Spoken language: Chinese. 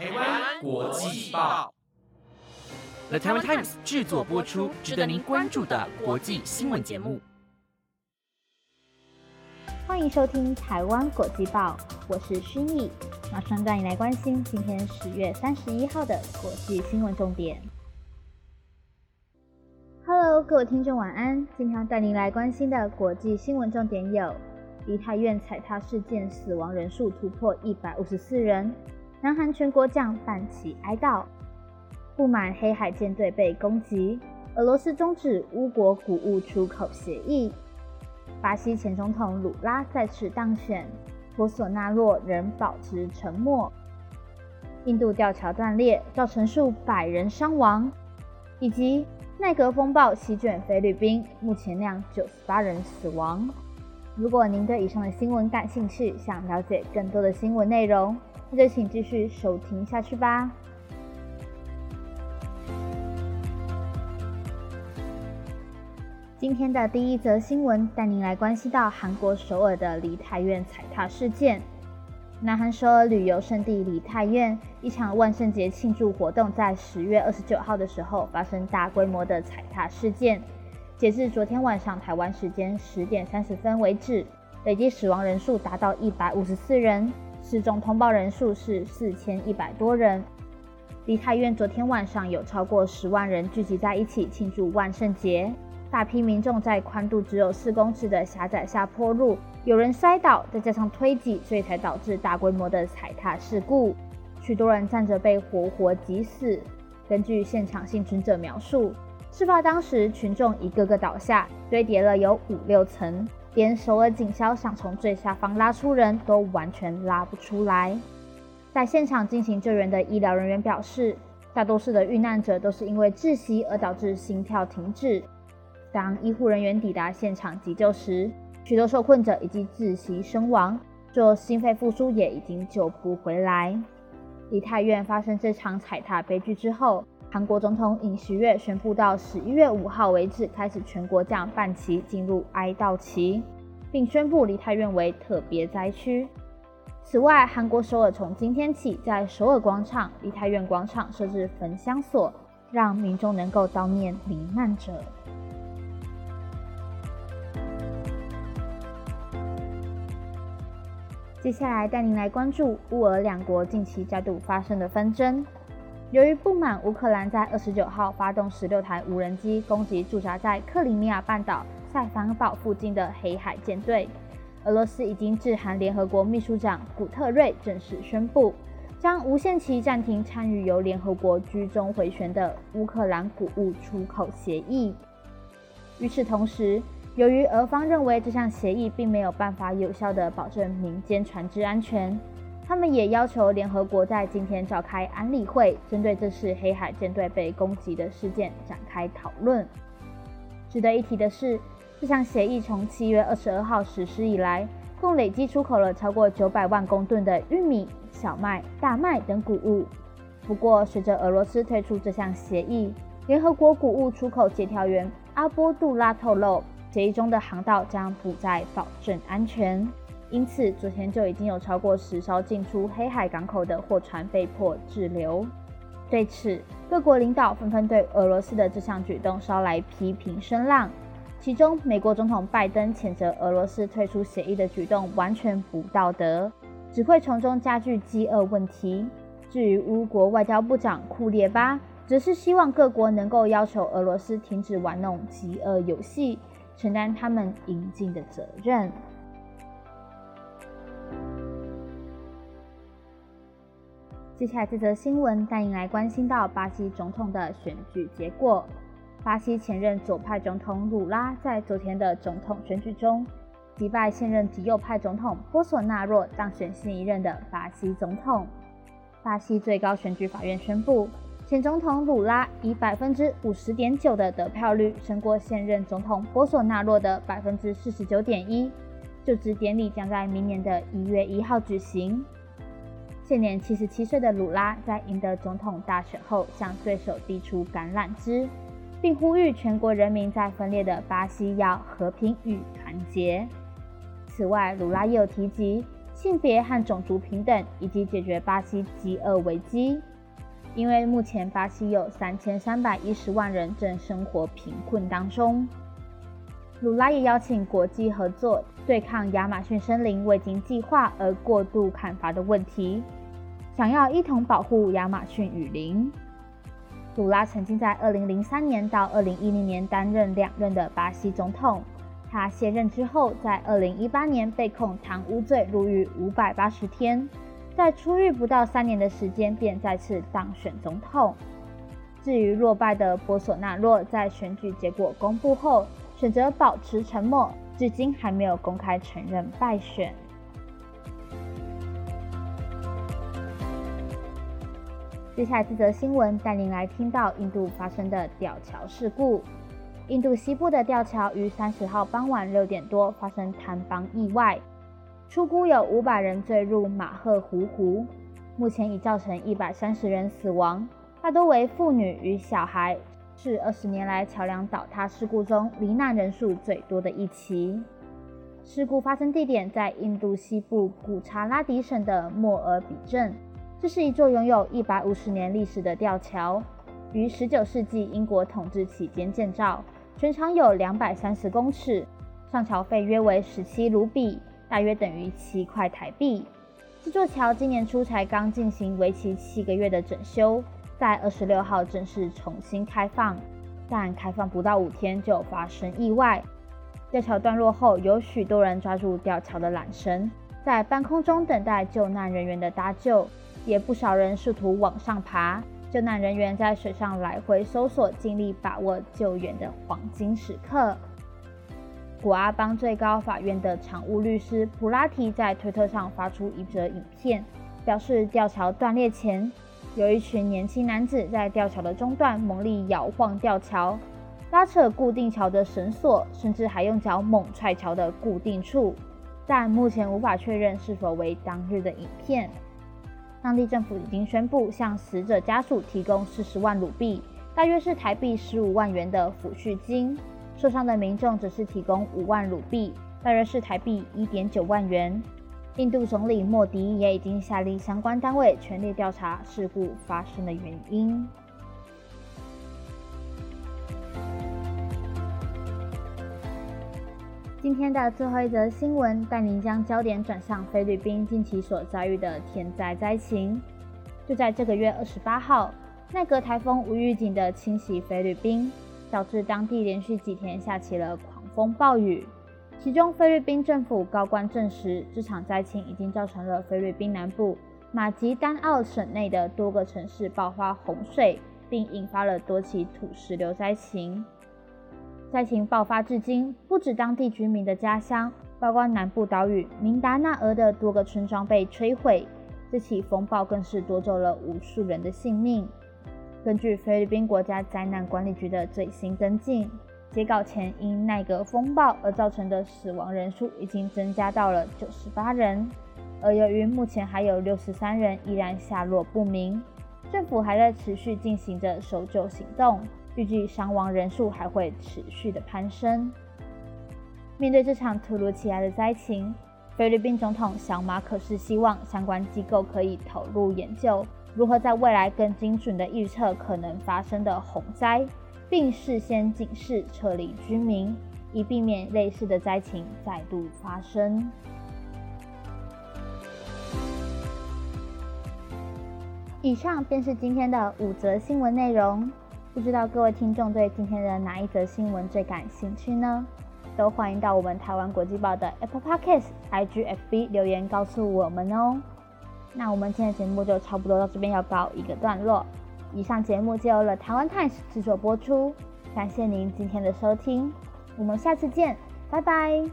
台湾国际报，The Taiwan Times 制作播出，值得您关注的国际新闻节目。欢迎收听台湾国际报，我是薰逸，马上带你来关心今天十月三十一号的国际新闻重点。Hello，各位听众晚安，今天带您来关心的国际新闻重点有：梨泰院踩踏事件死亡人数突破一百五十四人。南韩全国将半旗哀悼，不满黑海舰队被攻击，俄罗斯终止乌国谷物出口协议。巴西前总统鲁拉再次当选，博索纳洛仍保持沉默。印度吊桥断裂，造成数百人伤亡，以及奈格风暴席卷菲律宾，目前酿九十八人死亡。如果您对以上的新闻感兴趣，想了解更多的新闻内容。那就请继续收听下去吧。今天的第一则新闻带您来关系到韩国首尔的梨泰院踩踏事件。南韩首尔旅游胜地梨泰院一场万圣节庆祝活动在十月二十九号的时候发生大规模的踩踏事件。截至昨天晚上台湾时间十点三十分为止，累计死亡人数达到一百五十四人。失踪通报人数是四千一百多人。梨泰院昨天晚上有超过十万人聚集在一起庆祝万圣节，大批民众在宽度只有四公尺的狭窄下坡路，有人摔倒，再加上推挤，所以才导致大规模的踩踏事故。许多人站着被活活挤死。根据现场幸存者描述，事发当时群众一个个倒下，堆叠了有五六层。连首尔警消想从最下方拉出人都完全拉不出来。在现场进行救援的医疗人员表示，大多数的遇难者都是因为窒息而导致心跳停止。当医护人员抵达现场急救时，许多受困者已经窒息身亡，做心肺复苏也已经救不回来。梨泰院发生这场踩踏悲剧之后。韩国总统尹锡悦宣布，到十一月五号为止，开始全国降半旗进入哀悼期，并宣布梨泰院为特别灾区。此外，韩国首尔从今天起在首尔广场、梨泰院广场设置焚香所，让民众能够悼念罹难者。接下来带您来关注乌俄两国近期再度发生的纷争。由于不满乌克兰在二十九号发动十六台无人机攻击驻扎在克里米亚半岛塞凡堡附近的黑海舰队，俄罗斯已经致函联合国秘书长古特瑞，正式宣布将无限期暂停参与由联合国居中回旋的乌克兰谷物出口协议。与此同时，由于俄方认为这项协议并没有办法有效地保证民间船只安全。他们也要求联合国在今天召开安理会，针对这次黑海舰队被攻击的事件展开讨论。值得一提的是，这项协议从七月二十二号实施以来，共累计出口了超过九百万公吨的玉米、小麦、大麦等谷物。不过，随着俄罗斯退出这项协议，联合国谷物出口协调员阿波杜拉透露，协议中的航道将不再保证安全。因此，昨天就已经有超过十艘进出黑海港口的货船被迫滞留。对此，各国领导纷纷对俄罗斯的这项举动捎来批评声浪。其中，美国总统拜登谴责俄罗斯退出协议的举动完全不道德，只会从中加剧饥饿问题。至于乌国外交部长库列巴，则是希望各国能够要求俄罗斯停止玩弄饥饿游戏，承担他们应尽的责任。接下来这则新闻带您来关心到巴西总统的选举结果。巴西前任左派总统鲁拉在昨天的总统选举中击败现任极右派总统波索纳洛，当选新一任的巴西总统。巴西最高选举法院宣布，前总统鲁拉以百分之五十点九的得票率胜过现任总统波索纳洛的百分之四十九点一。就职典礼将在明年的一月一号举行。现年七十七岁的鲁拉在赢得总统大选后，向对手递出橄榄枝，并呼吁全国人民在分裂的巴西要和平与团结。此外，鲁拉也有提及，性别和种族平等，以及解决巴西饥饿危机。因为目前巴西有三千三百一十万人正生活贫困当中。鲁拉也邀请国际合作，对抗亚马逊森林未经计划而过度砍伐的问题，想要一同保护亚马逊雨林。鲁拉曾经在二零零三年到二零一零年担任两任的巴西总统。他卸任之后，在二零一八年被控贪污罪，入狱五百八十天。在出狱不到三年的时间，便再次当选总统。至于落败的波索纳洛，在选举结果公布后，选择保持沉默，至今还没有公开承认败选。接下来这则新闻带您来听到印度发生的吊桥事故。印度西部的吊桥于三十号傍晚六点多发生坍方意外，初估有五百人坠入马赫湖湖，目前已造成一百三十人死亡，大多为妇女与小孩。是二十年来桥梁倒塌事故中罹难人数最多的一起。事故发生地点在印度西部古查拉迪省的莫尔比镇，这是一座拥有一百五十年历史的吊桥，于十九世纪英国统治期间建造，全长有两百三十公尺，上桥费约为十七卢比，大约等于七块台币。这座桥今年初才刚进行为期七个月的整修。在二十六号正式重新开放，但开放不到五天就发生意外。吊桥断落后，有许多人抓住吊桥的缆绳，在半空中等待救难人员的搭救，也不少人试图往上爬。救难人员在水上来回搜索，尽力把握救援的黄金时刻。古阿邦最高法院的常务律师普拉提在推特上发出一则影片，表示吊桥断裂前。有一群年轻男子在吊桥的中段猛力摇晃吊桥，拉扯固定桥的绳索，甚至还用脚猛踹桥的固定处。但目前无法确认是否为当日的影片。当地政府已经宣布向死者家属提供四十万卢币，大约是台币十五万元的抚恤金；受伤的民众则是提供五万卢币，大约是台币一点九万元。印度总理莫迪也已经下令相关单位全力调查事故发生的原因。今天的最后一则新闻，带您将焦点转向菲律宾近期所遭遇的天灾灾情。就在这个月二十八号，奈格台风无预警的侵袭菲律宾，导致当地连续几天下起了狂风暴雨。其中，菲律宾政府高官证实，这场灾情已经造成了菲律宾南部马吉丹奥省内的多个城市爆发洪水，并引发了多起土石流灾情。灾情爆发至今，不止当地居民的家乡，包括南部岛屿明达纳俄的多个村庄被摧毁。这起风暴更是夺走了无数人的性命。根据菲律宾国家灾难管理局的最新跟进。截稿前，因奈格风暴而造成的死亡人数已经增加到了九十八人，而由于目前还有六十三人依然下落不明，政府还在持续进行着搜救行动，预计伤亡人数还会持续的攀升。面对这场突如其来的灾情，菲律宾总统小马可是希望相关机构可以投入研究，如何在未来更精准的预测可能发生的洪灾。并事先警示撤离居民，以避免类似的灾情再度发生。以上便是今天的五则新闻内容。不知道各位听众对今天的哪一则新闻最感兴趣呢？都欢迎到我们台湾国际报的 Apple Podcast、IGFB 留言告诉我们哦。那我们今天的节目就差不多到这边要告一个段落。以上节目就由了台湾 Times 制作播出，感谢您今天的收听，我们下次见，拜拜。